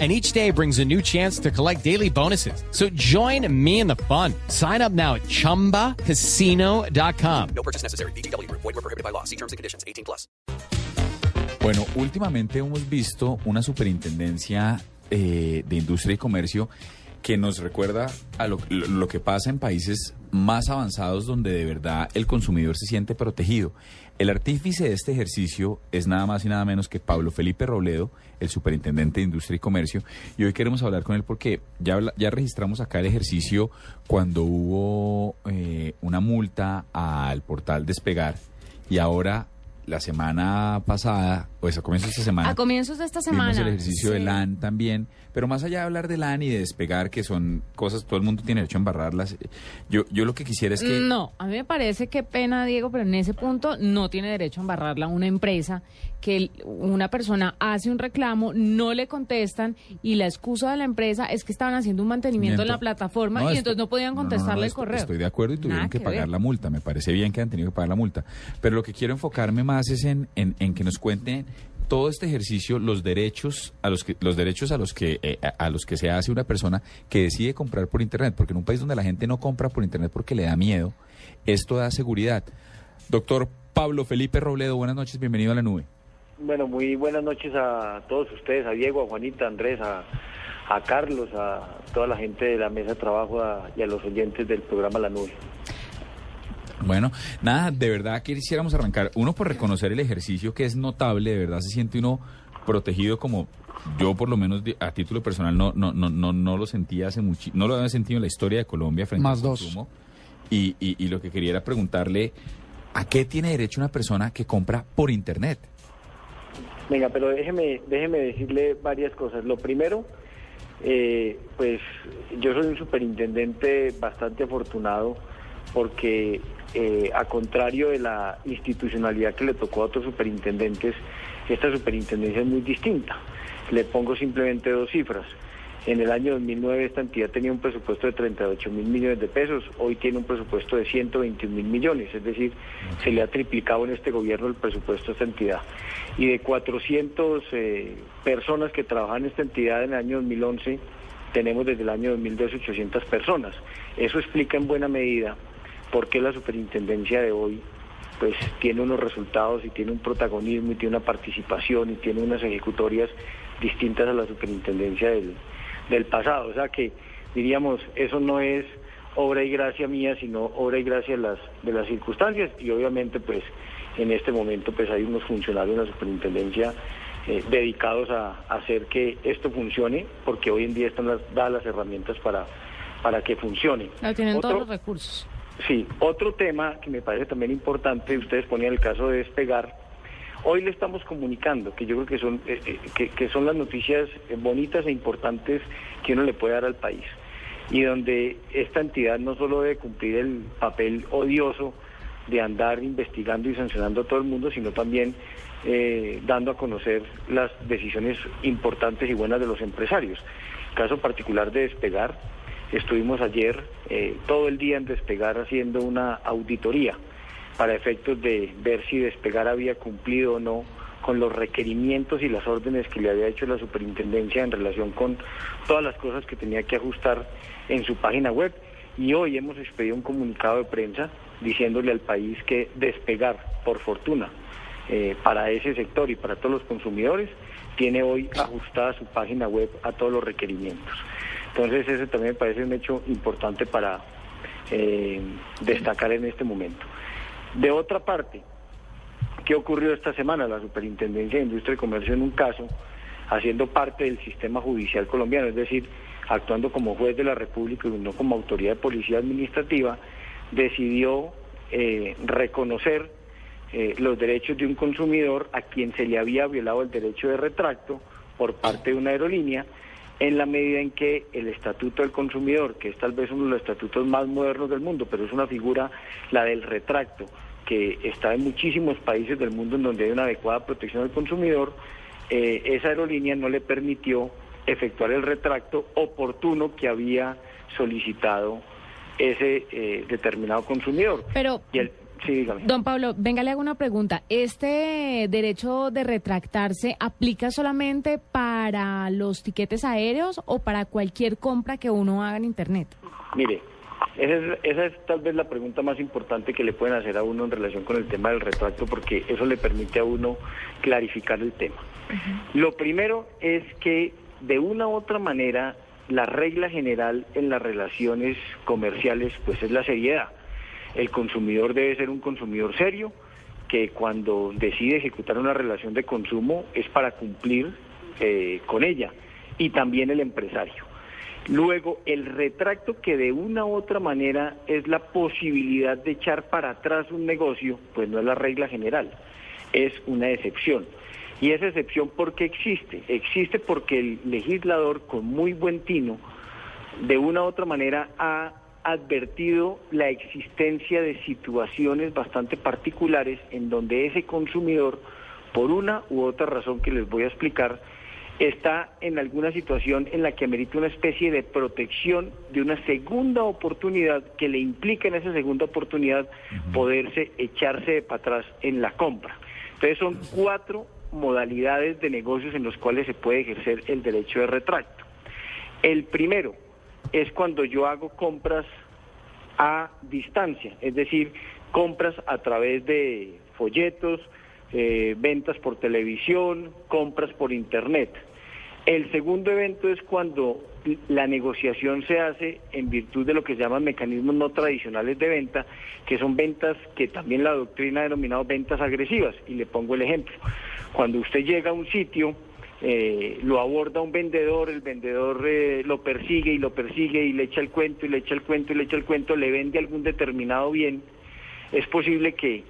and each day brings a new chance to collect daily bonuses. So join me in the fun. Sign up now at ChumbaCasino.com. No purchase necessary. BGW. Void were prohibited by law. See terms and conditions. 18 plus. Bueno, últimamente hemos visto una superintendencia eh, de industria y comercio que nos recuerda a lo, lo- que pasa en países más avanzados donde de verdad el consumidor se siente protegido. El artífice de este ejercicio es nada más y nada menos que Pablo Felipe Robledo, el superintendente de Industria y Comercio, y hoy queremos hablar con él porque ya, ya registramos acá el ejercicio cuando hubo eh, una multa al portal Despegar y ahora la semana pasada, pues a comienzos de esta semana, A comienzos de esta semana. Vimos el ejercicio de Sí. LAN también, pero más allá de hablar de LAN y de despegar, que son cosas, todo el mundo tiene derecho a embarrarlas, yo, yo lo que quisiera es que... No, a mí me parece que pena, Diego, pero en ese punto no tiene derecho a embarrarla una empresa que una persona hace un reclamo, no le contestan y la excusa de la empresa es que estaban haciendo un mantenimiento en la plataforma No, y esto- entonces no podían no, no, no, contestarle el correo. Estoy de acuerdo y tuvieron Nada que, que pagar la multa. Me parece bien que han tenido que pagar la multa. Pero lo que quiero enfocarme más es en, en, que nos cuenten todo este ejercicio, los derechos a los que los derechos a los que eh, a, los que se hace una persona que decide comprar por internet, porque en un país donde la gente no compra por internet porque le da miedo, esto da seguridad. Doctor Pablo Felipe Robledo, buenas noches, bienvenido a la nube. Bueno, muy buenas noches a todos ustedes, a Diego, a Juanita, a Andrés, a, a Carlos, a toda la gente de la mesa de trabajo y a los oyentes del programa La Nube. Bueno, nada, de verdad quisiéramos arrancar. Uno por reconocer el ejercicio que es notable, de verdad se siente uno protegido como yo por lo menos a título personal no no no no no lo sentía hace mucho, no lo había sentido en la historia de Colombia frente Más al dos. consumo. Y, y, y lo que quería era preguntarle a qué tiene derecho una persona que compra por internet. Venga, pero déjeme, déjeme decirle varias cosas. Lo primero, eh, pues yo soy un superintendente bastante afortunado porque eh, a contrario de la institucionalidad que le tocó a otros superintendentes, esta superintendencia es muy distinta. Le pongo simplemente dos cifras. En el año 2009 esta entidad tenía un presupuesto de 38 mil millones de pesos, hoy tiene un presupuesto de 121 mil millones, es decir, se le ha triplicado en este gobierno el presupuesto a esta entidad. Y de 400 eh, personas que trabajan en esta entidad en el año 2011, tenemos desde el año 2012 800 personas. Eso explica en buena medida por qué la superintendencia de hoy pues tiene unos resultados y tiene un protagonismo y tiene una participación y tiene unas ejecutorias distintas a la superintendencia del, del pasado. O sea que diríamos, eso no es obra y gracia mía, sino obra y gracia de las, de las circunstancias y obviamente pues en este momento pues hay unos funcionarios en la superintendencia eh, dedicados a, a hacer que esto funcione porque hoy en día están las, dadas las herramientas para, para que funcione. Tienen Otro- todos los recursos. Sí, otro tema que me parece también importante, ustedes ponían el caso de despegar. Hoy le estamos comunicando, que yo creo que son, eh, eh, que, son las noticias bonitas e importantes que uno le puede dar al país. Y donde esta entidad no solo debe cumplir el papel odioso de andar investigando y sancionando a todo el mundo, sino también eh, dando a conocer las decisiones importantes y buenas de los empresarios. Caso particular de despegar, estuvimos ayer eh, todo el día en despegar haciendo una auditoría para efectos de ver si despegar había cumplido o no con los requerimientos y las órdenes que le había hecho la superintendencia en relación con todas las cosas que tenía que ajustar en su página web. Y hoy hemos expedido un comunicado de prensa diciéndole al país que despegar, por fortuna, eh, para ese sector y para todos los consumidores, tiene hoy ajustada su página web a todos los requerimientos. Entonces ese también me parece un hecho importante para eh, destacar en este momento. De otra parte, ¿qué ocurrió esta semana? La Superintendencia de Industria y Comercio en un caso, haciendo parte del sistema judicial colombiano, es decir, actuando como juez de la República y no como autoridad de policía administrativa, decidió eh, reconocer eh, los derechos de un consumidor a quien se le había violado el derecho de retracto por parte de una aerolínea en la medida en que el Estatuto del Consumidor, que es tal vez uno de los estatutos más modernos del mundo, pero es una figura, la del retracto, que está en muchísimos países del mundo en donde hay una adecuada protección al consumidor, eh, esa aerolínea no le permitió efectuar el retracto oportuno que había solicitado ese eh, determinado consumidor. Pero, Y el- sí, dígame. don Pablo, venga, le hago una pregunta. ¿Este derecho de retractarse aplica solamente para los tiquetes aéreos o para cualquier compra que uno haga en Internet? Mire, esa es, esa es tal vez la pregunta más importante que le pueden hacer a uno en relación con el tema del retracto, porque eso le permite a uno clarificar el tema. Lo primero es que de una u otra manera la regla general en las relaciones comerciales pues es la seriedad. El consumidor debe ser un consumidor serio que cuando decide ejecutar una relación de consumo es para cumplir eh, con ella y también el empresario. Luego, el retracto que de una u otra manera es la posibilidad de echar para atrás un negocio, pues no es la regla general, es una excepción. Y esa excepción, ¿por qué existe? Existe porque el legislador, con muy buen tino, de una u otra manera ha advertido la existencia de situaciones bastante particulares en donde ese consumidor, por una u otra razón que les voy a explicar, está en alguna situación en la que amerita una especie de protección de una segunda oportunidad que le implica en esa segunda oportunidad poderse echarse para atrás en la compra. Entonces son cuatro modalidades de negocios en los cuales se puede ejercer el derecho de retracto. El primero es cuando yo hago compras a distancia, es decir, compras a través de folletos, eh, ventas por televisión, compras por internet. El segundo evento es cuando la negociación se hace en virtud de lo que se llaman mecanismos no tradicionales de venta, que son ventas que también la doctrina ha denominado ventas agresivas. Y le pongo el ejemplo. Cuando usted llega a un sitio, eh, lo aborda un vendedor, el vendedor eh, lo persigue y lo persigue y le echa el cuento y le echa el cuento y le echa el cuento, le vende algún determinado bien, es posible que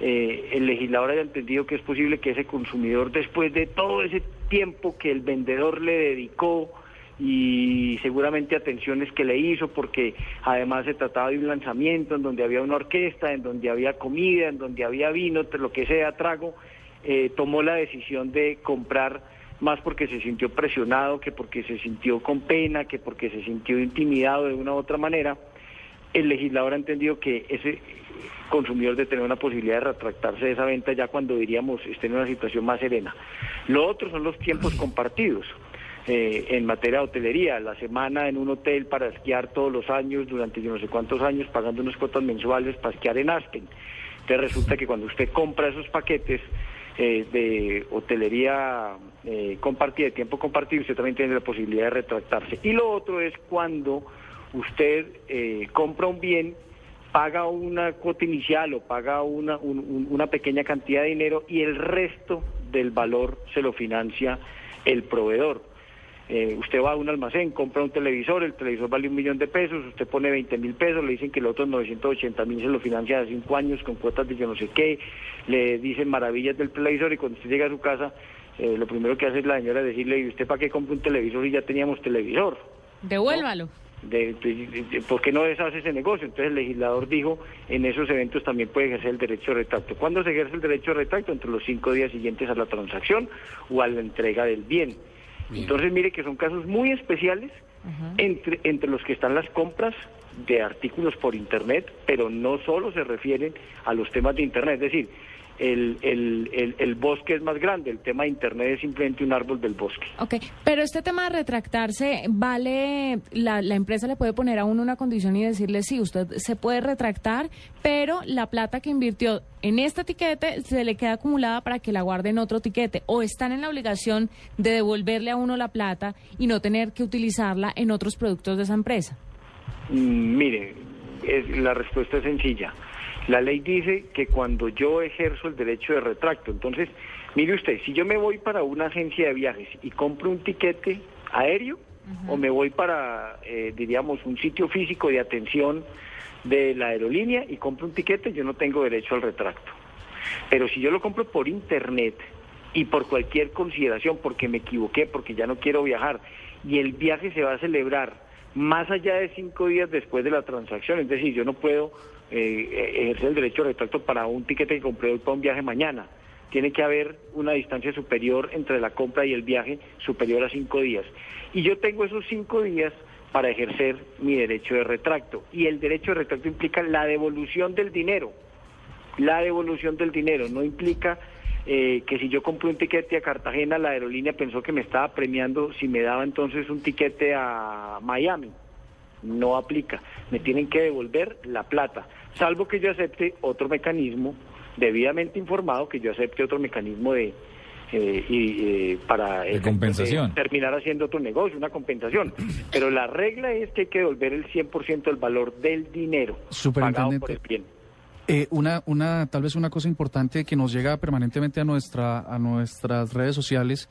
eh, el legislador haya entendido que es posible que ese consumidor, después de todo ese tiempo que el vendedor le dedicó y seguramente atenciones que le hizo, porque además se trataba de un lanzamiento en donde había una orquesta, en donde había comida, en donde había vino, lo que sea, trago, eh, tomó la decisión de comprar más porque se sintió presionado, que porque se sintió con pena, que porque se sintió intimidado de una u otra manera, el legislador ha entendido que ese consumidor de tener una posibilidad de retractarse de esa venta ya cuando diríamos esté en una situación más serena. Lo otro son los tiempos compartidos. Eh, en materia de hotelería, la semana en un hotel para esquiar todos los años, durante yo no sé cuántos años, pagando unas cuotas mensuales para esquiar en Aspen. Entonces resulta que cuando usted compra esos paquetes eh, de hotelería eh, compartida, de tiempo compartido, usted también tiene la posibilidad de retractarse. Y lo otro es cuando usted eh, compra un bien, paga una cuota inicial o paga una, un- un- una pequeña cantidad de dinero y el resto del valor se lo financia el proveedor. Eh, usted va a un almacén, compra un televisor, el televisor vale un millón de pesos, usted pone 20 mil pesos, le dicen que los otros 980 mil se lo financia a cinco años con cuotas de yo no sé qué, le dicen maravillas del televisor y cuando usted llega a su casa, eh, lo primero que hace la señora es decirle, ¿y usted para qué compra un televisor y ya teníamos televisor? Devuélvalo. de, de- de- ¿por qué no deshace ese negocio? Entonces el legislador dijo, en esos eventos también puede ejercer el derecho de retracto. ¿Cuándo se ejerce el derecho de retracto? Entre los cinco días siguientes a la transacción o a la entrega del bien. Entonces mire que son casos muy especiales entre, entre los que están las compras de artículos por Internet, pero no solo se refieren a los temas de Internet, es decir, el, el, el, el bosque es más grande, el tema de Internet es simplemente un árbol del bosque. Ok, pero este tema de retractarse, ¿vale? La, la empresa le puede poner a uno una condición y decirle, sí, usted se puede retractar, pero la plata que invirtió en este tiquete se le queda acumulada para que la guarde en otro tiquete. O están en la obligación de devolverle a uno la plata y no tener que utilizarla en otros productos de esa empresa. Mm, mire, es- la respuesta es sencilla. La ley dice que cuando yo ejerzo el derecho de retracto, entonces, mire usted, si yo me voy para una agencia de viajes y compro un tiquete aéreo, o me voy para, eh, diríamos, un sitio físico de atención de la aerolínea y compro un tiquete, yo no tengo derecho al retracto. Pero si yo lo compro por internet y por cualquier consideración, porque me equivoqué, porque ya no quiero viajar, y el viaje se va a celebrar más allá de cinco días después de la transacción, es decir, yo no puedo eh, ejercer el derecho de retracto para un tiquete que compré hoy para un viaje mañana. Tiene que haber una distancia superior entre la compra y el viaje superior a cinco días. Y yo tengo esos cinco días para ejercer mi derecho de retracto. Y el derecho de retracto implica la devolución del dinero. La devolución del dinero no implica eh, que si yo compré un tiquete a Cartagena, la aerolínea pensó que me estaba premiando si me daba entonces un tiquete a Miami. No aplica. Me tienen que devolver la plata, salvo que yo acepte otro mecanismo debidamente informado, que yo acepte otro mecanismo de, eh, y, eh, para compensación. terminar haciendo otro negocio, una compensación. Pero la regla es que hay que devolver el 100% del valor del dinero pagado por el bien. Eh, una, una, tal vez una cosa importante que nos llega permanentemente a nuestra, a nuestras redes sociales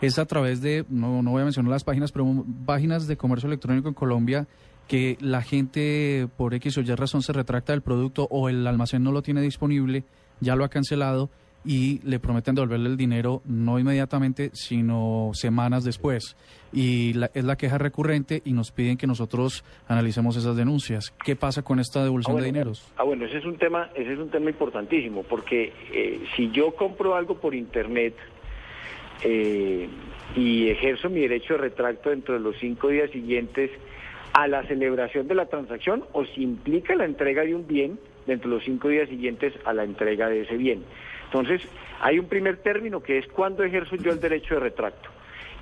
es a través de, no, no voy a mencionar las páginas, pero páginas de comercio electrónico en Colombia que la gente por X o Y razón se retracta del producto o el almacén no lo tiene disponible, ya lo ha cancelado y le prometen devolverle el dinero no inmediatamente, sino semanas después. Y la- es la queja recurrente y nos piden que nosotros analicemos esas denuncias. ¿Qué pasa con esta devolución Ah, de dineros? Ah, bueno, ese es un tema, ese es un tema importantísimo, porque eh, si yo compro algo por internet eh, y ejerzo mi derecho de retracto dentro de los cinco días siguientes a la celebración de la transacción, o si implica la entrega de un bien dentro de los cinco días siguientes a la entrega de ese bien. Entonces, hay un primer término que es cuándo ejerzo yo el derecho de retracto.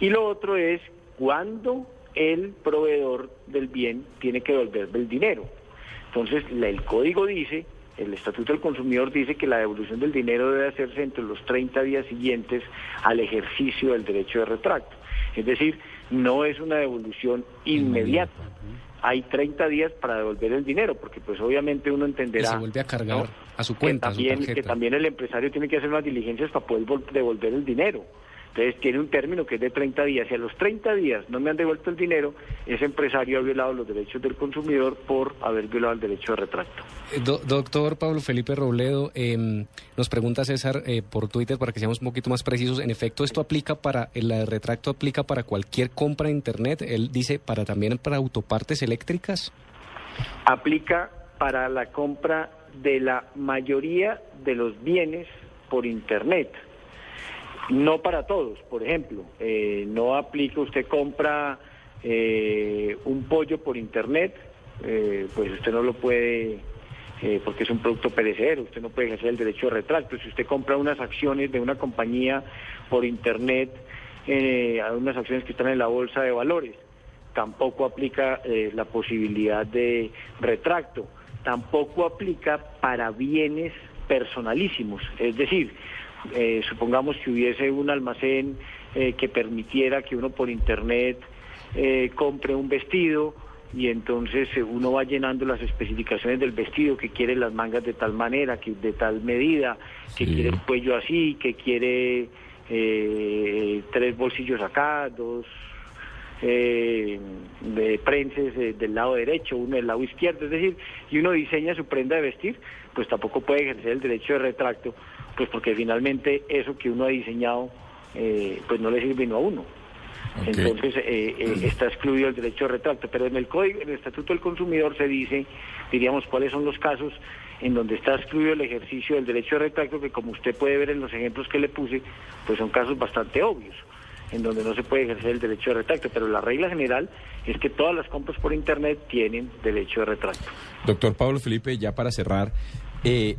Y lo otro es cuándo el proveedor del bien tiene que devolverme el dinero. Entonces, el código dice, el Estatuto del Consumidor dice que la devolución del dinero debe hacerse entre los 30 días siguientes al ejercicio del derecho de retracto. Es decir, no es una devolución inmediata. Hay 30 días para devolver el dinero, porque pues obviamente uno entenderá... Y se vuelve a cargar ¿no? a su que cuenta, a su también, tarjeta. que también el empresario tiene que hacer unas diligencias para poder vol- devolver el dinero. Entonces tiene un término que es de 30 días. Si a los 30 días no me han devuelto el dinero, ese empresario ha violado los derechos del consumidor por haber violado el derecho de retracto. Eh, do- doctor Pablo Felipe Robledo, eh, nos pregunta César eh, por Twitter para que seamos un poquito más precisos. En efecto, esto aplica para, el retracto aplica para cualquier compra en Internet. Él dice para también para autopartes eléctricas. Aplica para la compra de la mayoría de los bienes por Internet. No para todos, por ejemplo, eh, no aplica, usted compra eh, un pollo por Internet, eh, pues usted no lo puede, porque es un producto perecedero, usted no puede ejercer el derecho de retracto. Si usted compra unas acciones de una compañía por Internet, unas acciones que están en la bolsa de valores, tampoco aplica la posibilidad de retracto, tampoco aplica para bienes personalísimos, es decir, eh, supongamos que hubiese un almacén eh, que permitiera que uno por internet eh, compre un vestido y entonces eh, uno va llenando las especificaciones del vestido, que quiere las mangas de tal manera, que de tal medida, que Sí. quiere el cuello así, que quiere eh, tres bolsillos acá, dos eh, de prenses eh, del lado derecho, uno del lado izquierdo, es decir, y uno diseña su prenda de vestir, pues tampoco puede ejercer el derecho de retracto, pues porque finalmente eso que uno ha diseñado, eh, pues no le sirve no a uno. Entonces eh, eh, está excluido el derecho de retracto, pero en el código, en el Estatuto del Consumidor se dice, diríamos, cuáles son los casos en donde está excluido el ejercicio del derecho de retracto, que como usted puede ver en los ejemplos que le puse, pues son casos bastante obvios, en donde no se puede ejercer el derecho de retracto, pero la regla general es que todas las compras por Internet tienen derecho de retracto. Doctor Pablo Felipe, ya para cerrar, eh,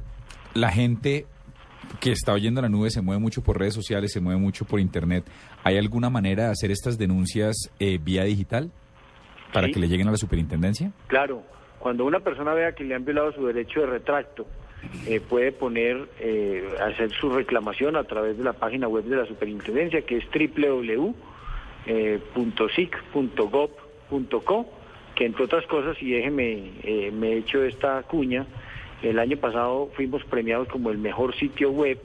la gente que está oyendo la nube se mueve mucho por redes sociales, se mueve mucho por internet. ¿Hay alguna manera de hacer estas denuncias eh, vía digital para Sí. que le lleguen a la superintendencia? Claro, cuando una persona vea que le han violado su derecho de retracto, eh, puede poner, eh, hacer su reclamación a través de la página web de la superintendencia, que es www.sic.gov.co, que entre otras cosas, y déjeme, eh, me he hecho esta cuña, el año pasado fuimos premiados como el mejor sitio web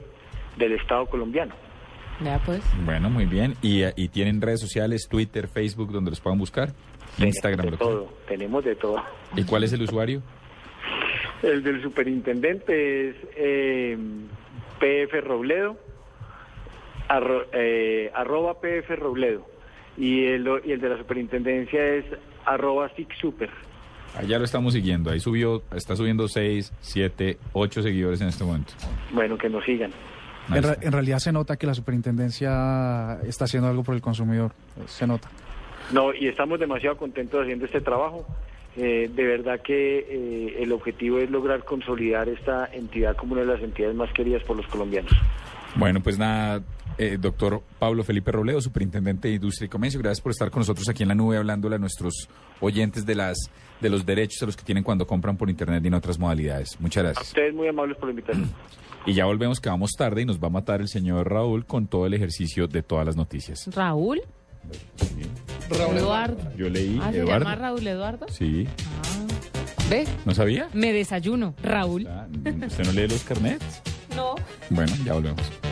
del Estado colombiano. Ya pues. Bueno, muy bien. ¿Y, y tienen redes sociales, Twitter, Facebook, donde los puedan buscar? Instagram, de todo, tenemos de todo. ¿Y cuál es el usuario? El del superintendente es eh, PF Robledo, arro- eh, arroba PF Robledo, y el, y el de la superintendencia es arroba SICSuper. Allá lo estamos siguiendo. Ahí subió, está subiendo 6, 7, 8 seguidores en este momento. Bueno, que nos sigan. En, ra- en realidad se nota que la superintendencia está haciendo algo por el consumidor. Se nota. No, y estamos demasiado contentos haciendo este trabajo. Eh, de verdad que eh, el objetivo es lograr consolidar esta entidad como una de las entidades más queridas por los colombianos. Bueno, pues nada, eh, doctor Pablo Felipe Robledo, superintendente de Industria y Comercio, gracias por estar con nosotros aquí en la nube hablándole a nuestros oyentes de las de los derechos a los que tienen cuando compran por internet y en otras modalidades. Muchas A gracias. ustedes muy amables por la invitación. Y ya volvemos que vamos tarde y nos va a matar el señor Raúl con todo el ejercicio de todas las noticias. Raúl. Eduardo. Yo leí Ah, ¿se Eduardo. llama Raúl Eduardo? Sí, ¿Ve? ¿no sabía? Me desayuno. Raúl. Ah, ¿Usted no lee los carnets? No. Bueno, ya volvemos.